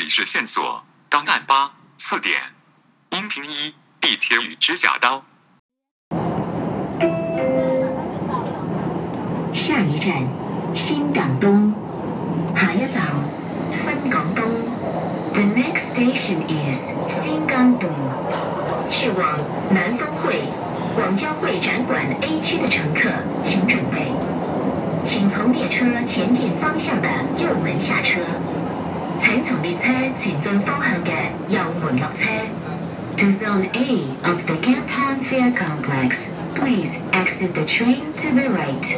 历史线索，档案八，四点。音频一，地铁与指甲刀。下一站，新港东。下一站，新港东。The next station is 新港东。去往南方会广交会展馆 A 区的乘客，请准备。请从列车前进方向的右门下车。请从列车前进方向嘅右门落车。To Zone A of the Canton Fair Complex, please exit the train to the right.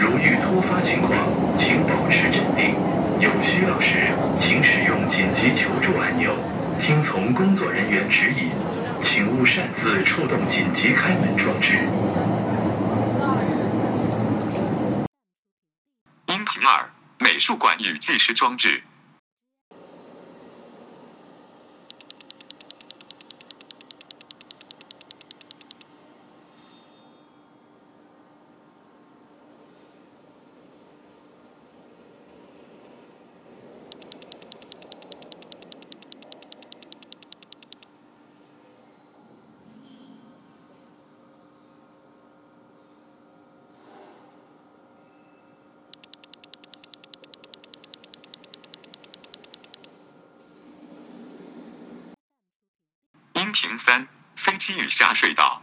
如遇突发情况，请保持镇定，有需要时请使用紧急求助按钮，听从工作人员指引，请勿擅自触动紧急开门装置。音频二，美术馆与计时装置。音频三：飞机与下水道。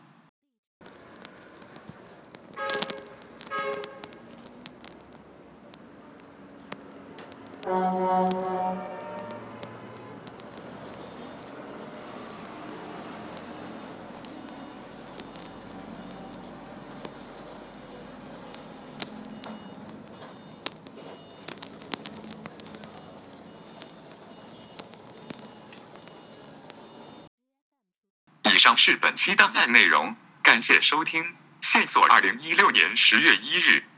以上是本期档案内容，感谢收听。线索：二零一六年十月一日。